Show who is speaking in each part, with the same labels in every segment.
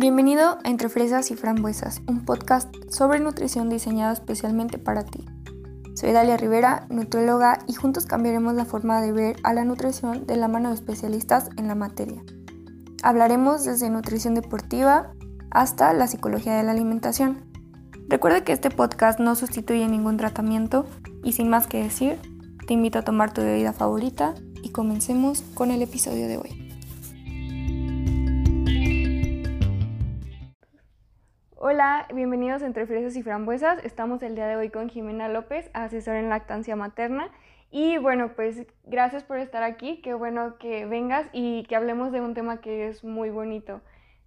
Speaker 1: Bienvenido a Entre Fresas y Frambuesas, un podcast sobre nutrición diseñado especialmente para ti. Soy Dalia Rivera, nutrióloga, y juntos cambiaremos la forma de ver a la nutrición de la mano de especialistas en la materia. Hablaremos desde nutrición deportiva hasta la psicología de la alimentación. Recuerda que este podcast no sustituye ningún tratamiento y sin más que decir, te invito a tomar tu bebida favorita y comencemos con el episodio de hoy. Hola, bienvenidos Entre Fresas y Frambuesas. Estamos el día de hoy con Jimena López, asesora en lactancia materna. Y bueno, pues gracias por estar aquí. Qué bueno que vengas y que hablemos de un tema que es muy bonito.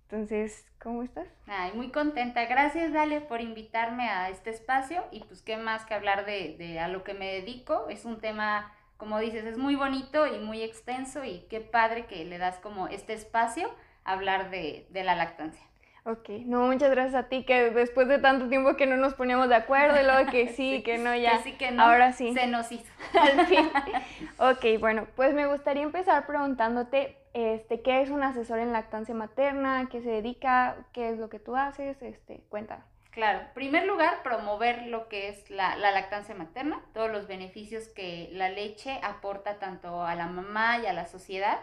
Speaker 1: Entonces, ¿cómo estás?
Speaker 2: Ay, muy contenta. Gracias, Dale, por invitarme a este espacio. Y pues, qué más que hablar de, de a lo que me dedico. Es un tema, como dices, es muy bonito y muy extenso. Y qué padre que le das como este espacio a hablar de, de la lactancia.
Speaker 1: Ok, no, muchas gracias a ti, que después de tanto tiempo que no nos poníamos de acuerdo y luego que sí, que no, ya.
Speaker 2: Que sí, que no.
Speaker 1: Ahora sí.
Speaker 2: Se nos hizo.
Speaker 1: Al fin. ok, bueno, pues me gustaría empezar preguntándote, este, ¿qué es un asesor en lactancia materna? ¿Qué se dedica? ¿Qué es lo que tú haces? Este, cuéntame.
Speaker 2: Claro, en primer lugar, promover lo que es la, la, lactancia materna, todos los beneficios que la leche aporta tanto a la mamá y a la sociedad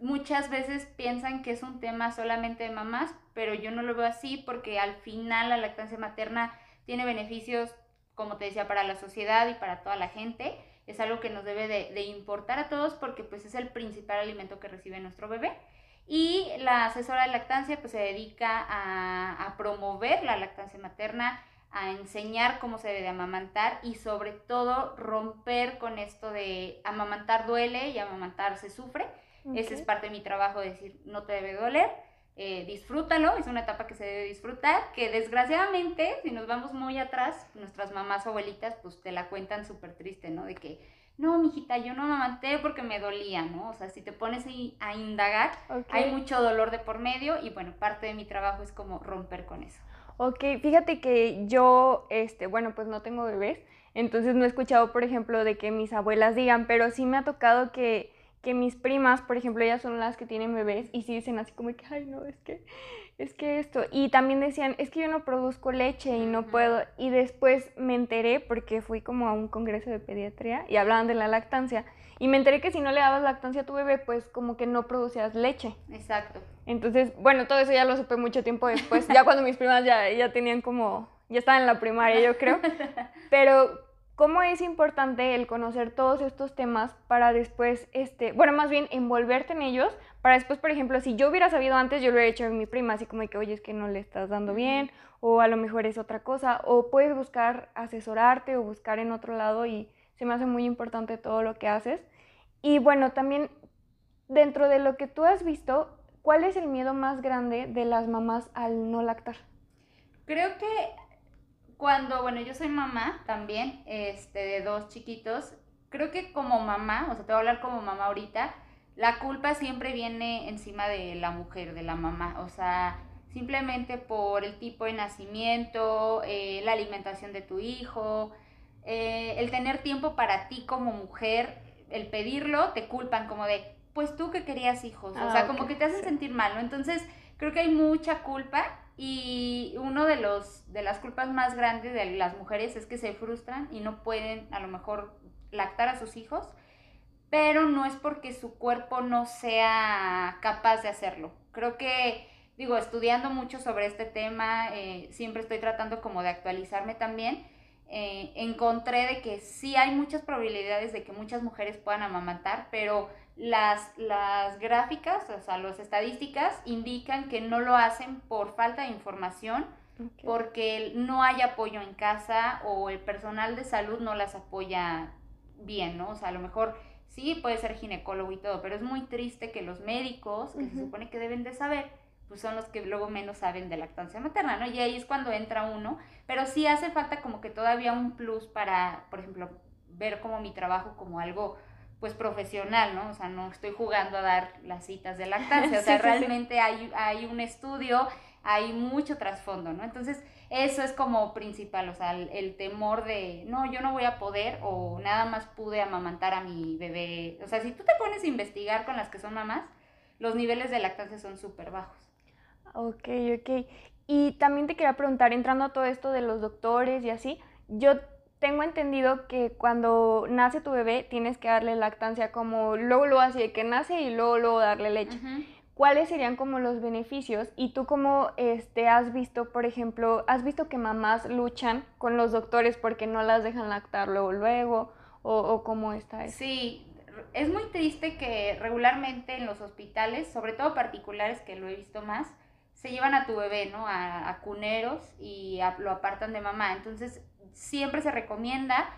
Speaker 2: muchas veces piensan que es un tema solamente de mamás, pero yo no lo veo así porque al final la lactancia materna tiene beneficios, como te decía, para la sociedad y para toda la gente. Es algo que nos debe de, importar a todos porque pues es el principal alimento que recibe nuestro bebé. Y la asesora de lactancia pues se dedica a, promover la lactancia materna, a enseñar cómo se debe de amamantar y sobre todo romper con esto de amamantar duele y amamantar se sufre ese es parte de mi trabajo, decir, no te debe doler, eh, disfrútalo, es una etapa que se debe disfrutar, que desgraciadamente, si nos vamos muy atrás, nuestras mamás o abuelitas, pues te la cuentan súper triste, ¿no? De que, no, mijita, yo no amamanté porque me dolía, ¿no? O sea, si te pones a indagar, hay mucho dolor de por medio y bueno, parte de mi trabajo es como romper con eso.
Speaker 1: Ok, fíjate que yo, este, bueno, pues no tengo bebés, entonces no he escuchado, por ejemplo, de que mis abuelas digan, pero sí me ha tocado que que mis primas, por ejemplo, ellas son las que tienen bebés y sí dicen así como que, ay, no, es que, es que esto. Y también decían, es que yo no produzco leche y no puedo. Y después me enteré, porque fui como a un congreso de pediatría y hablaban de la lactancia. Y me enteré que si no le dabas lactancia a tu bebé, pues como que no producías leche.
Speaker 2: Exacto.
Speaker 1: Entonces, bueno, todo eso ya lo supe mucho tiempo después, ya cuando mis primas ya, ya tenían como, ya estaban en la primaria, yo creo. Pero cómo es importante el conocer todos estos temas para después, este, bueno, más bien envolverte en ellos, para después, por ejemplo, si yo hubiera sabido antes, yo lo hubiera hecho a mi prima, así como que, oye, es que no le estás dando bien, o a lo mejor es otra cosa, o puedes buscar asesorarte o buscar en otro lado y se me hace muy importante todo lo que haces. Y bueno, también dentro de lo que tú has visto, ¿cuál es el miedo más grande de las mamás al no lactar?
Speaker 2: Creo que cuando, bueno, yo soy mamá también, este, de dos chiquitos, creo que como mamá, o sea, te voy a hablar como mamá ahorita, la culpa siempre viene encima de la mujer, de la mamá, o sea, simplemente por el tipo de nacimiento, eh, la alimentación de tu hijo, eh, el tener tiempo para ti como mujer, el pedirlo, te culpan como de, pues tú que querías hijos, o sea, ah, como que te hacen sentir mal, ¿no? Entonces, creo que hay mucha culpa y uno de los de las culpas más grandes de las mujeres es que se frustran y no pueden a lo mejor lactar a sus hijos, pero no es porque su cuerpo no sea capaz de hacerlo. Creo que digo, estudiando mucho sobre este tema, eh, siempre estoy tratando como de actualizarme también. Eh, encontré de que sí hay muchas probabilidades de que muchas mujeres puedan amamantar, pero las, las gráficas, o sea, las estadísticas indican que no lo hacen por falta de información, porque no hay apoyo en casa o el personal de salud no las apoya bien, ¿no? O sea, a lo mejor sí puede ser ginecólogo y todo, pero es muy triste que los médicos, que se supone que deben de saber, pues son los que luego menos saben de lactancia materna, ¿no? Y ahí es cuando entra uno, pero sí hace falta como que todavía un plus para, por ejemplo, ver como mi trabajo como algo pues profesional, ¿no? O sea, no estoy jugando a dar las citas de lactancia, o sea, realmente Hay, hay un estudio, hay mucho trasfondo, ¿no? Entonces, eso es como principal, o sea, el, temor de, no, yo no voy a poder o nada más pude amamantar a mi bebé. O sea, si tú te pones a investigar con las que son mamás, los niveles de lactancia son súper bajos.
Speaker 1: Ok, ok. Y también te quería preguntar, entrando a todo esto de los doctores y así, yo tengo entendido que cuando nace tu bebé tienes que darle lactancia como luego lo así de que nace y luego luego darle leche. ¿Cuáles serían como los beneficios? Y tú como este has visto, por ejemplo, has visto que mamás luchan con los doctores porque no las dejan lactar luego luego o, o cómo está eso?
Speaker 2: Sí, es muy triste que regularmente en los hospitales, sobre todo particulares que lo he visto más, se llevan a tu bebé, ¿no? A, cuneros y lo apartan de mamá. Entonces, siempre se recomienda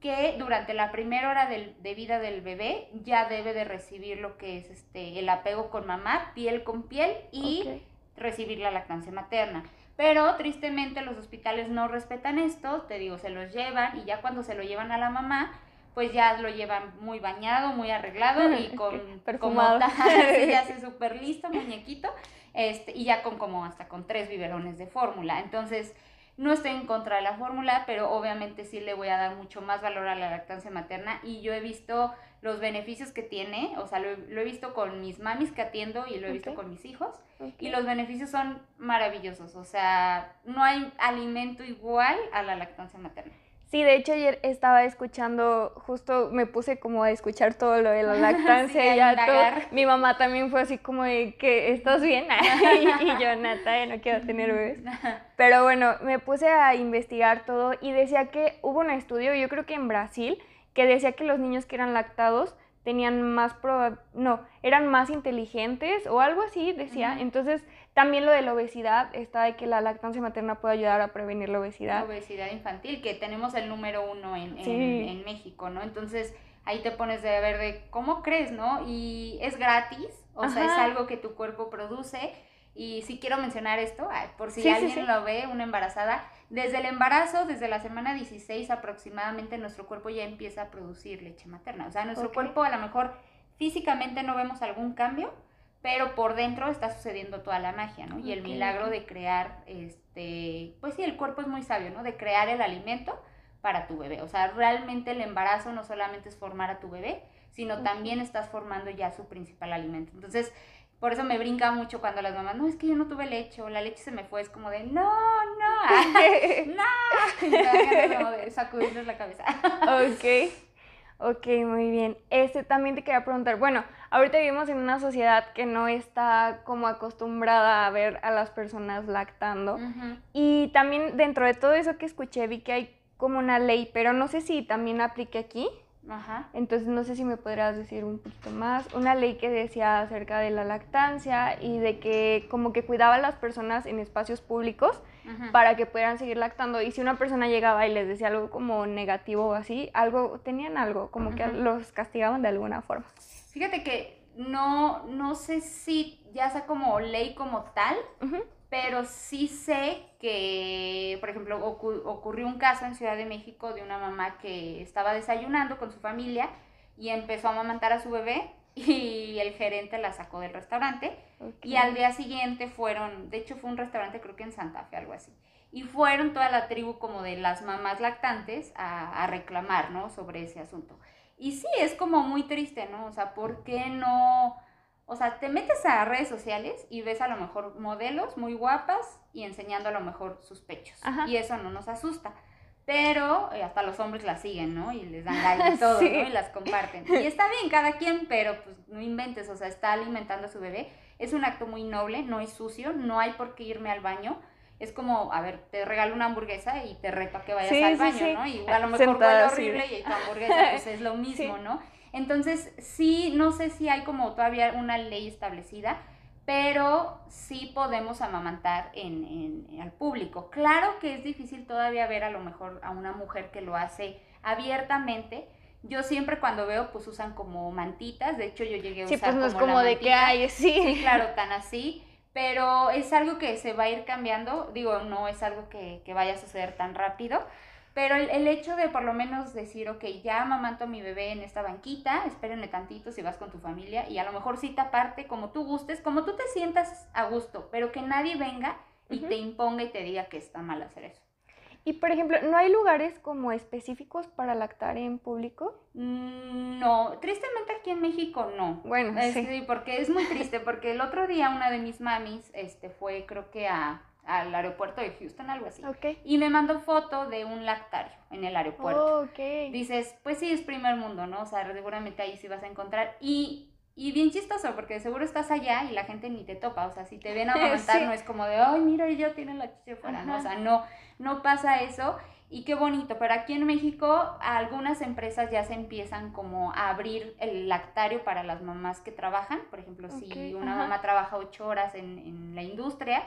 Speaker 2: que durante la primera hora de vida del bebé ya debe de recibir lo que es este el apego con mamá, piel con piel y recibir la lactancia materna. Pero tristemente los hospitales no respetan esto, te digo, se los llevan y ya cuando se lo llevan a la mamá, pues ya lo llevan muy bañado, muy arreglado y con
Speaker 1: perfumado.
Speaker 2: Como, ya se súper listo, muñequito, este, y ya con como hasta con tres biberones de fórmula. Entonces, no estoy en contra de la fórmula, pero obviamente sí le voy a dar mucho más valor a la lactancia materna y yo he visto los beneficios que tiene, o sea, lo, he visto con mis mamis que atiendo y lo he visto con mis hijos y los beneficios son maravillosos, o sea, no hay alimento igual a la lactancia materna.
Speaker 1: Sí, de hecho ayer estaba escuchando, justo me puse como a escuchar todo lo de la lactancia y ya todo. Mi mamá también fue así como de que estás bien y, yo, Nata, no quiero tener bebés. Pero bueno, me puse a investigar todo y decía que hubo un estudio, yo creo que en Brasil, que decía que los niños que eran lactados tenían más no, eran más inteligentes o algo así, decía. Entonces, también lo de la obesidad está de que la lactancia materna puede ayudar a prevenir la obesidad.
Speaker 2: La obesidad infantil, que tenemos el número uno en, en, México, ¿no? Entonces, ahí te pones de ver de cómo crees, ¿no? Y es gratis, o sea, es algo que tu cuerpo produce. Y sí quiero mencionar esto, por si alguien lo ve, una embarazada, desde el embarazo, desde la semana 16 aproximadamente, nuestro cuerpo ya empieza a producir leche materna. O sea, nuestro cuerpo a lo mejor físicamente no vemos algún cambio, pero por dentro está sucediendo toda la magia, ¿no? Y el milagro de crear, este, pues sí, el cuerpo es muy sabio, ¿no? De crear el alimento para tu bebé. O sea, realmente el embarazo no solamente es formar a tu bebé, sino también estás formando ya su principal alimento. Entonces, por eso me brinca mucho cuando las mamás, no, es que yo no tuve leche o la leche se me fue, es como de, no, no, no, y como de sacudirles la cabeza.
Speaker 1: ok, ok, muy bien. Este, también te quería preguntar, bueno, ahorita vivimos en una sociedad que no está como acostumbrada a ver a las personas lactando y también dentro de todo eso que escuché vi que hay como una ley, pero no sé si también aplique aquí. Ajá. Entonces no sé si me podrías decir un poquito más. Una ley que decía acerca de la lactancia y de que como que cuidaba a las personas en espacios públicos para que pudieran seguir lactando. Y si una persona llegaba y les decía algo como negativo o así, algo, tenían algo, como que los castigaban de alguna forma.
Speaker 2: Fíjate que no, no sé si ya sea como ley como tal, pero sí sé que, por ejemplo, ocurrió un caso en Ciudad de México de una mamá que estaba desayunando con su familia y empezó a amamantar a su bebé y el gerente la sacó del restaurante y al día siguiente fueron, de hecho fue un restaurante creo que en Santa Fe, algo así, y fueron toda la tribu como de las mamás lactantes a, a reclamar, ¿no? Sobre ese asunto. Y sí, es como muy triste, ¿no? O sea, ¿por qué no o sea, te metes a redes sociales y ves a lo mejor modelos muy guapas y enseñando a lo mejor sus pechos. Y eso no nos asusta. Pero eh, hasta los hombres las siguen, ¿no? Y les dan like y todo, ¿no? Y las comparten. Y está bien cada quien, pero pues no inventes, o sea, está alimentando a su bebé. Es un acto muy noble, no es sucio, no hay por qué irme al baño. Es como, a ver, te regalo una hamburguesa y te reto a que vayas al baño, ¿no? Y a lo mejor huele horrible y tu hamburguesa pues es lo mismo, ¿no? Entonces, sí, no sé si hay como todavía una ley establecida, pero sí podemos amamantar en, al público. Claro que es difícil todavía ver a lo mejor a una mujer que lo hace abiertamente. Yo siempre cuando veo, pues usan como mantitas. De hecho, yo llegué a usar
Speaker 1: sí, pues no es como de que hay, sí.
Speaker 2: Sí, claro, tan así. Pero es algo que se va a ir cambiando. Digo, no es algo que, que vaya a suceder tan rápido. Pero el, hecho de por lo menos decir, ok, ya amamanto a mi bebé en esta banquita, espérenme tantito si vas con tu familia y a lo mejor cita aparte como tú gustes, como tú te sientas a gusto, pero que nadie venga y te imponga y te diga que está mal hacer eso.
Speaker 1: Y por ejemplo, ¿no hay lugares como específicos para lactar en público?
Speaker 2: Mm, no, tristemente aquí en México no.
Speaker 1: Bueno, sí.
Speaker 2: porque es muy triste, porque el otro día una de mis mamis este, fue creo que a, al aeropuerto de Houston, algo así.
Speaker 1: Ok.
Speaker 2: Y me mandó foto de un lactario en el aeropuerto.
Speaker 1: Oh.
Speaker 2: Dices, pues sí, es primer mundo, ¿no? O sea, seguramente ahí sí vas a encontrar. Y, y bien chistoso, porque de seguro estás allá y la gente ni te topa. O sea, si te ven a amamantar,
Speaker 1: Sí.
Speaker 2: no es como de, ay, mira, ella tiene la chicha fuera, ¿no? O sea, no, no pasa eso. Y qué bonito, pero aquí en México algunas empresas ya se empiezan como a abrir el lactario para las mamás que trabajan. Por ejemplo, si una
Speaker 1: ajá.
Speaker 2: mamá trabaja ocho horas en, en la industria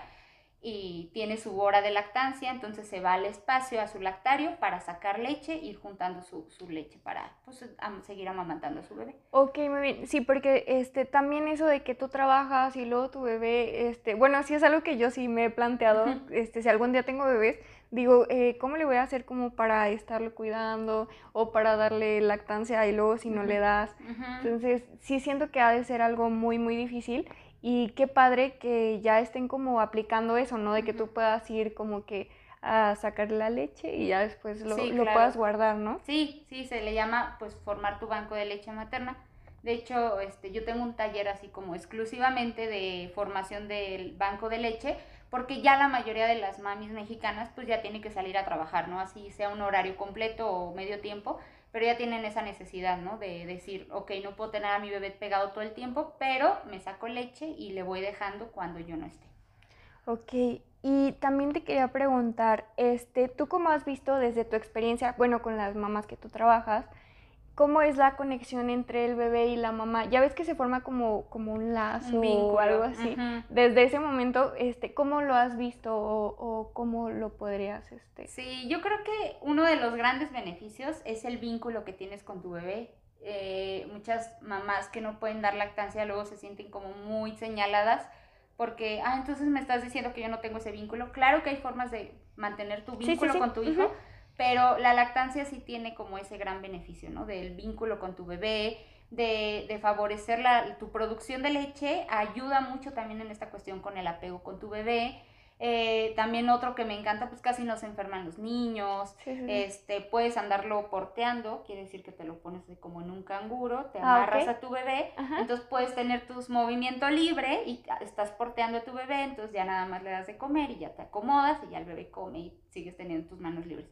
Speaker 2: y tiene su hora de lactancia, entonces se va al espacio, a su lactario, para sacar leche, ir juntando su, su leche para pues, seguir amamantando a su bebé.
Speaker 1: Ok, muy bien. Sí, porque este también eso de que tú trabajas y luego tu bebé, este, bueno, sí es algo que yo sí me he planteado, este, si algún día tengo bebés, digo, eh, ¿cómo le voy a hacer como para estarlo cuidando o para darle lactancia y luego si no le das? Entonces, sí siento que ha de ser algo muy, muy difícil y qué padre que ya estén como aplicando eso, ¿no? De que tú puedas ir como que a sacar la leche y ya después lo,
Speaker 2: Sí,
Speaker 1: lo
Speaker 2: claro.
Speaker 1: puedas guardar, ¿no?
Speaker 2: Sí, sí, se le llama pues formar tu banco de leche materna. De hecho, este, yo tengo un taller así como exclusivamente de formación del banco de leche, porque ya la mayoría de las mamis mexicanas pues ya tienen que salir a trabajar, ¿no? Así sea un horario completo o medio tiempo, pero ya tienen esa necesidad, ¿no? De decir, ok, no puedo tener a mi bebé pegado todo el tiempo, pero me saco leche y le voy dejando cuando yo no esté.
Speaker 1: Ok, y también te quería preguntar, este, ¿tú cómo has visto desde tu experiencia, bueno, con las mamás que tú trabajas, cómo es la conexión entre el bebé y la mamá? Ya ves que se forma como, como un lazo
Speaker 2: Un vínculo.
Speaker 1: o algo así. Desde ese momento, este, ¿cómo lo has visto o, o cómo lo podrías, este?
Speaker 2: Sí, yo creo que uno de los grandes beneficios es el vínculo que tienes con tu bebé. Eh, muchas mamás que no pueden dar lactancia luego se sienten como muy señaladas porque, ah, entonces me estás diciendo que yo no tengo ese vínculo. Claro que hay formas de mantener tu
Speaker 1: sí,
Speaker 2: vínculo
Speaker 1: sí.
Speaker 2: con tu hijo,
Speaker 1: Ujú.
Speaker 2: Pero la lactancia sí tiene como ese gran beneficio, ¿no? Del vínculo con tu bebé, de, de favorecer la, tu producción de leche, ayuda mucho también en esta cuestión con el apego con tu bebé. Eh, también otro que me encanta, pues casi no se enferman los niños.
Speaker 1: Sí, sí, sí.
Speaker 2: Este, puedes andarlo porteando, quiere decir que te lo pones como en un canguro, te
Speaker 1: Ah,
Speaker 2: amarras a tu bebé,
Speaker 1: Ajá.
Speaker 2: entonces puedes tener tus movimiento libre y estás porteando a tu bebé, entonces ya nada más le das de comer y ya te acomodas y ya el bebé come y sigues teniendo tus manos libres.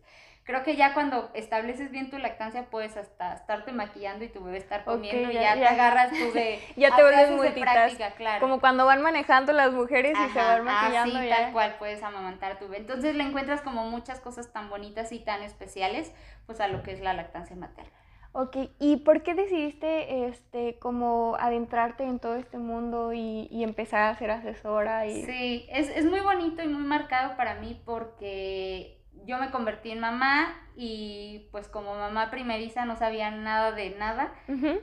Speaker 2: Creo que ya cuando estableces bien tu lactancia puedes hasta estarte maquillando y tu bebé estar comiendo y
Speaker 1: ya-
Speaker 2: ya, te agarras tú de...
Speaker 1: Ya te
Speaker 2: ah,
Speaker 1: vuelves multitask.
Speaker 2: claro.
Speaker 1: Como cuando van manejando las mujeres y se van maquillando
Speaker 2: así,
Speaker 1: ya.
Speaker 2: tal cual puedes amamantar a tu bebé. Entonces le encuentras como muchas cosas tan bonitas y tan especiales, pues a lo que es la lactancia materna.
Speaker 1: Ok, ¿y por qué decidiste este como adentrarte en todo este mundo y, y empezar a ser asesora y
Speaker 2: Sí, es, es muy bonito y muy marcado para mí porque yo me convertí en mamá y pues como mamá primeriza no sabía nada de nada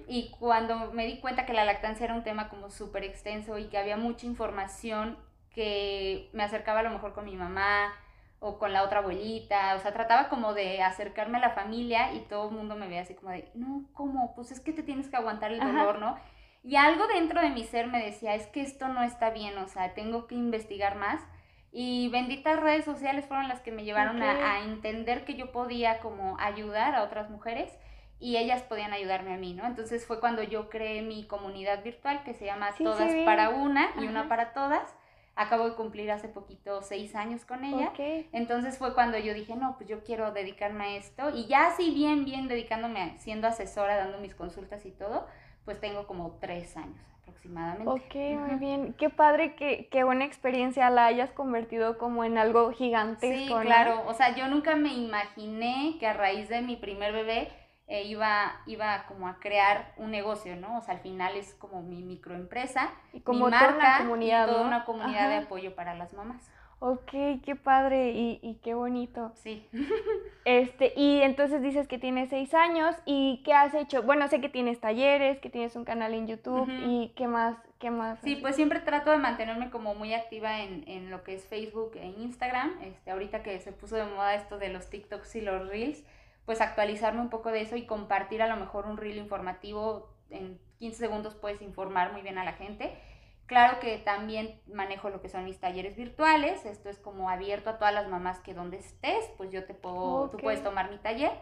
Speaker 2: y cuando me di cuenta que la lactancia era un tema como súper extenso y que había mucha información que me acercaba a lo mejor con mi mamá o con la otra abuelita, o sea, trataba como de acercarme a la familia y todo el mundo me veía así como de, no, ¿cómo? Pues es que te tienes que aguantar el
Speaker 1: Ajá.
Speaker 2: dolor, ¿no? Y algo dentro de mi ser me decía, es que esto no está bien, o sea, tengo que investigar más. Y benditas redes sociales fueron las que me llevaron a, a entender que yo podía como ayudar a otras mujeres y ellas podían ayudarme a mí, ¿no? Entonces fue cuando yo creé mi comunidad virtual que se llama
Speaker 1: Sí,
Speaker 2: Todas para Una y Una para Todas. Acabo de cumplir hace poquito seis años con ella. Entonces fue cuando yo dije, no, pues yo quiero dedicarme a esto. Y ya así bien, bien dedicándome, siendo asesora, dando mis consultas y todo, pues tengo como tres años aproximadamente.
Speaker 1: Ok, muy bien. Qué padre que, que una experiencia la hayas convertido como en algo
Speaker 2: Sí,
Speaker 1: gigantesco, ¿no?
Speaker 2: claro. O sea, yo nunca me imaginé que a raíz de mi primer bebé eh, iba, iba como a crear un negocio, ¿no? O sea, al final es como mi microempresa,
Speaker 1: Y como
Speaker 2: mi
Speaker 1: toda
Speaker 2: marca
Speaker 1: una comunidad,
Speaker 2: y toda una comunidad de apoyo para las mamás.
Speaker 1: Ok, qué padre y, y qué bonito.
Speaker 2: Sí.
Speaker 1: Este, y entonces dices que tienes seis años y ¿qué has hecho? Bueno, sé que tienes talleres, que tienes un canal en YouTube y ¿qué más? ¿Qué más?
Speaker 2: Sí, pues siempre trato de mantenerme como muy activa en, en lo que es Facebook e Instagram. Este, ahorita que se puso de moda esto de los TikToks y los Reels, pues actualizarme un poco de eso y compartir a lo mejor un Reel informativo. En 15 segundos puedes informar muy bien a la gente. Claro que también manejo lo que son mis talleres virtuales, esto es como abierto a todas las mamás que donde estés, pues yo te puedo, tú puedes tomar mi taller.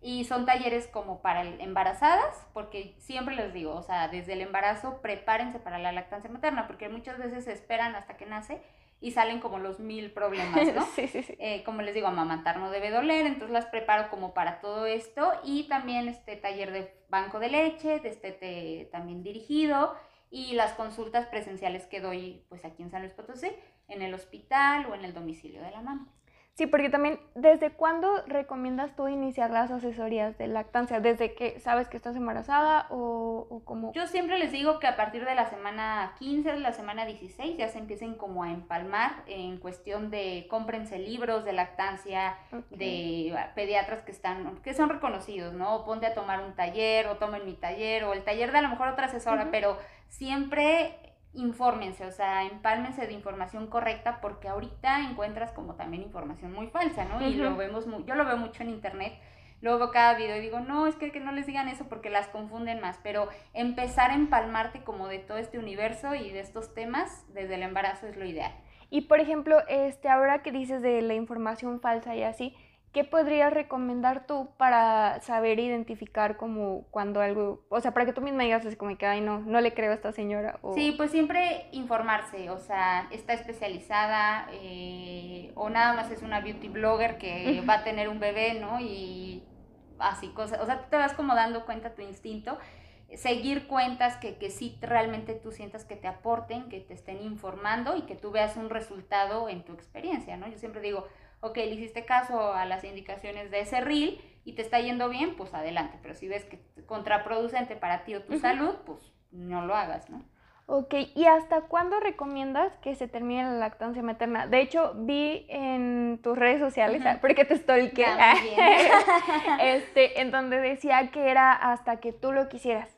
Speaker 2: Y son talleres como para embarazadas, porque siempre les digo, o sea, desde el embarazo prepárense para la lactancia materna, porque muchas veces se esperan hasta que nace y salen como los mil problemas, ¿no?
Speaker 1: sí, sí, sí.
Speaker 2: Eh, como les digo, amamantar no debe doler, entonces las preparo como para todo esto y también este taller de banco de leche, de este también dirigido y las consultas presenciales que doy pues aquí en San Luis Potosí, en el hospital o en el domicilio de la mamá.
Speaker 1: Sí, porque también, ¿desde cuándo recomiendas tú iniciar las asesorías de lactancia? ¿Desde que sabes que estás embarazada o, o cómo?
Speaker 2: Yo siempre les digo que a partir de la semana 15, de la semana 16, ya se empiecen como a empalmar en cuestión de cómprense libros de lactancia de pediatras que están, que son reconocidos, ¿no? O ponte a tomar un taller, o tomen mi taller, o el taller de a lo mejor otra asesora, pero siempre infórmense, o sea, empálmense de información correcta porque ahorita encuentras como también información muy falsa, ¿no? Y lo vemos, muy, yo lo veo mucho en internet, luego veo cada video y digo, no, es que, que, no les digan eso porque las confunden más, pero empezar a empalmarte como de todo este universo y de estos temas desde el embarazo es lo ideal.
Speaker 1: Y por ejemplo, este, ahora que dices de la información falsa y así, ¿qué podrías recomendar tú para saber identificar como cuando algo, o sea, para que tú misma digas así como que, ay, no, no le creo a esta señora?
Speaker 2: Sí, pues siempre informarse, o sea, está especializada eh, o nada más es una beauty blogger que va a tener un bebé, ¿no? Y así cosas, o sea, tú te vas como dando cuenta tu instinto seguir cuentas que, que sí realmente tú sientas que te aporten, que te estén informando y que tú veas un resultado en tu experiencia, ¿no? Yo siempre digo, ok, le hiciste caso a las indicaciones de ese reel y te está yendo bien, pues adelante. Pero si ves que es contraproducente para ti o tu salud, pues no lo hagas, ¿no?
Speaker 1: Ok, ¿y hasta cuándo recomiendas que se termine la lactancia materna? De hecho, vi en tus redes sociales, porque te estoy que este, en donde decía que era hasta que tú lo quisieras.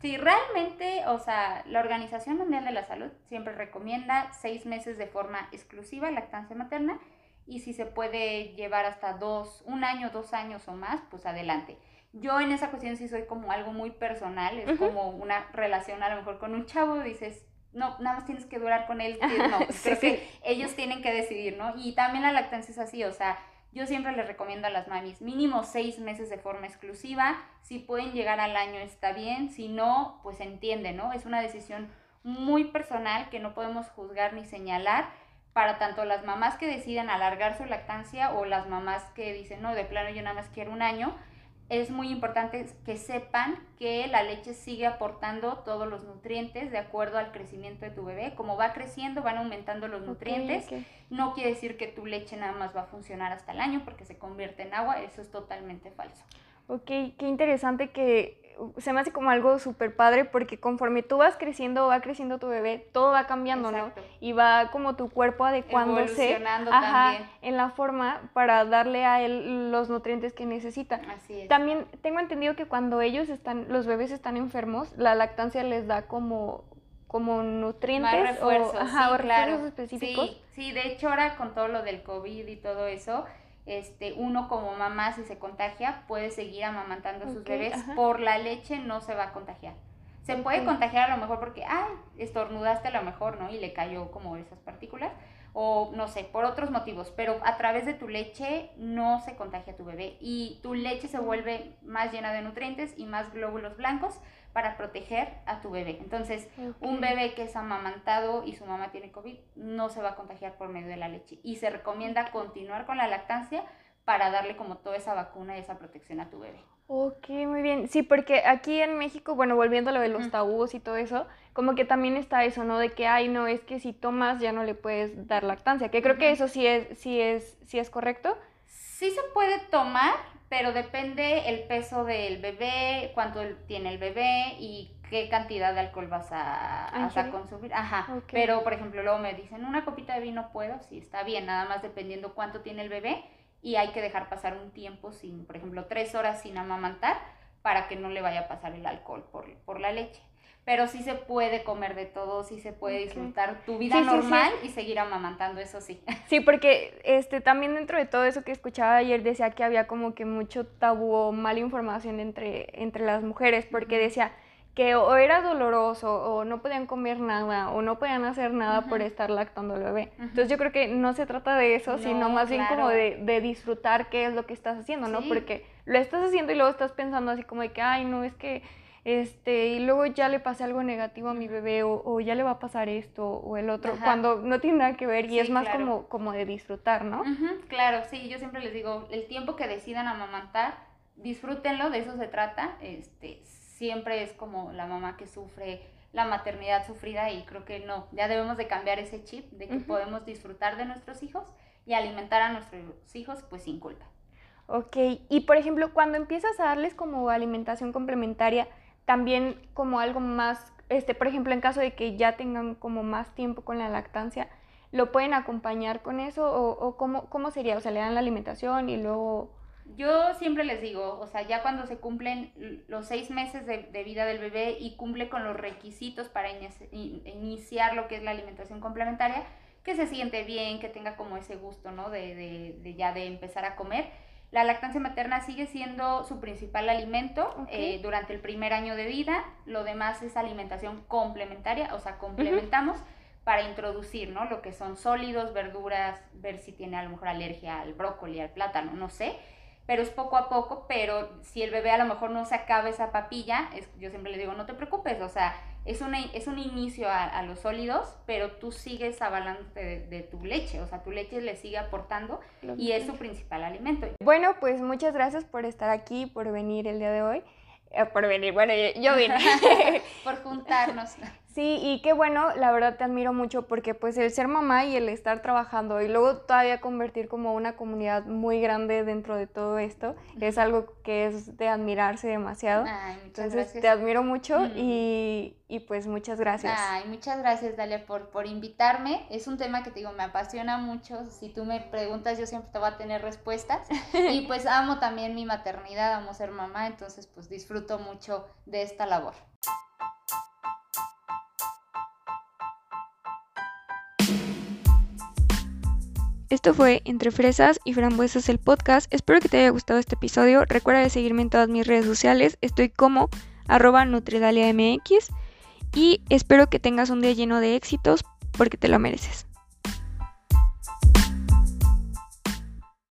Speaker 2: Sí, realmente, o sea, la Organización Mundial de la Salud siempre recomienda seis meses de forma exclusiva lactancia materna y si se puede llevar hasta dos, un año, dos años o más, pues adelante. Yo en esa cuestión sí soy como algo muy personal, es como una relación a lo mejor con un chavo, dices, no, nada más tienes que durar con él, no, creo que ellos tienen que decidir, ¿no? Y también la lactancia es así, o sea, yo siempre les recomiendo a las mamis mínimo seis meses de forma exclusiva. Si pueden llegar al año está bien, si no, pues entiende, ¿no? Es una decisión muy personal que no podemos juzgar ni señalar para tanto las mamás que deciden alargar su lactancia o las mamás que dicen, no, de plano yo nada más quiero un año es muy importante que sepan que la leche sigue aportando todos los nutrientes de acuerdo al crecimiento de tu bebé. Como va creciendo, van aumentando los nutrientes. No quiere decir que tu leche nada más va a funcionar hasta el año porque se convierte en agua. Eso es totalmente falso.
Speaker 1: Ok, qué interesante que se me hace como algo súper padre porque conforme tú vas creciendo, va creciendo tu bebé, todo va cambiando, ¿no? Y va como tu cuerpo adecuándose ajá, en la forma para darle a él los nutrientes que necesita.
Speaker 2: Así es.
Speaker 1: También tengo entendido que cuando ellos están, los bebés están enfermos, la lactancia les da como como nutrientes
Speaker 2: refuerzos,
Speaker 1: o, ajá, refuerzos específicos.
Speaker 2: Sí, sí, de hecho ahora con todo lo del COVID y todo eso, este, uno como mamá si se contagia puede seguir amamantando a sus bebés, por la leche no se va a contagiar. Se puede contagiar a lo mejor porque, ay, estornudaste a lo mejor, ¿no? Y le cayó como esas partículas, o no sé, por otros motivos, pero a través de tu leche no se contagia tu bebé y tu leche se vuelve más llena de nutrientes y más glóbulos blancos para proteger a tu bebé. Entonces, un bebé que es amamantado y su mamá tiene COVID no se va a contagiar por medio de la leche y se recomienda continuar con la lactancia para darle como toda esa vacuna y esa protección a tu bebé.
Speaker 1: Ok, muy bien. Sí, porque aquí en México, bueno, volviendo a lo de los tabús y todo eso, como que también está eso, ¿no? De que, ay, no, es que si tomas ya no le puedes dar lactancia, que creo que eso sí es, sí es, sí es correcto.
Speaker 2: Sí se puede tomar, pero depende el peso del bebé, cuánto tiene el bebé y qué cantidad de alcohol vas a, a consumir. Ajá. Pero, por ejemplo, luego me dicen, una copita de vino puedo, sí, está bien, nada más dependiendo cuánto tiene el bebé y hay que dejar pasar un tiempo sin, por ejemplo, tres horas sin amamantar para que no le vaya a pasar el alcohol por, por la leche. Pero sí se puede comer de todo, sí se puede disfrutar tu vida normal y seguir amamantando, eso sí.
Speaker 1: Sí, porque este, también dentro de todo eso que escuchaba ayer decía que había como que mucho tabú o mala información entre, entre las mujeres, porque decía que o era doloroso o no podían comer nada o no podían hacer nada por estar lactando al bebé. Entonces yo creo que no se trata de eso, sino más bien como de, disfrutar qué es lo que estás haciendo, ¿no? Porque lo estás haciendo y luego estás pensando así como de que, ay, no, es que, este, y luego ya le pasé algo negativo a mi bebé o, ya le va a pasar esto o el otro, cuando no tiene nada que ver y es más como, como de disfrutar, ¿no?
Speaker 2: claro, sí, yo siempre les digo, el tiempo que decidan amamantar, disfrútenlo, de eso se trata, este, siempre es como la mamá que sufre la maternidad sufrida y creo que no, ya debemos de cambiar ese chip de que podemos disfrutar de nuestros hijos y alimentar a nuestros hijos pues sin culpa.
Speaker 1: Ok, y por ejemplo, cuando empiezas a darles como alimentación complementaria, también como algo más, este, por ejemplo, en caso de que ya tengan como más tiempo con la lactancia, ¿lo pueden acompañar con eso o, cómo, cómo sería? O sea, le dan la alimentación y luego
Speaker 2: yo siempre les digo, o sea, ya cuando se cumplen los seis meses de, vida del bebé y cumple con los requisitos para iniciar lo que es la alimentación complementaria, que se siente bien, que tenga como ese gusto, ¿no? De, ya de empezar a comer. La lactancia materna sigue siendo su principal alimento eh, durante el primer año de vida. Lo demás es alimentación complementaria, o sea, complementamos para introducir, ¿no? Lo que son sólidos, verduras, ver si tiene a lo mejor alergia al brócoli, al plátano, no sé pero es poco a poco, pero si el bebé a lo mejor no se acaba esa papilla, es, yo siempre le digo, no te preocupes, o sea, es, una, es un inicio a, los sólidos, pero tú sigues avalando de, tu leche, o sea, tu leche le sigue aportando y es su principal alimento.
Speaker 1: Bueno, pues muchas gracias por estar aquí, por venir el día de hoy. Eh, por venir, bueno, yo vine.
Speaker 2: por juntarnos.
Speaker 1: Sí, y qué bueno, la verdad te admiro mucho porque pues el ser mamá y el estar trabajando y luego todavía convertir como una comunidad muy grande dentro de todo esto es algo que es de admirarse demasiado.
Speaker 2: Ay,
Speaker 1: Entonces te admiro mucho mm. y, y, pues muchas gracias.
Speaker 2: Ay, muchas gracias Dalia por, por invitarme. Es un tema que te digo, me apasiona mucho. Si tú me preguntas, yo siempre te voy a tener respuestas. y pues amo también mi maternidad, amo ser mamá, entonces pues disfruto mucho de esta labor.
Speaker 1: Esto fue Entre Fresas y Frambuesas el podcast. Espero que te haya gustado este episodio. Recuerda de seguirme en todas mis redes sociales. Estoy como arroba NutriDaliaMX y espero que tengas un día lleno de éxitos porque te lo mereces.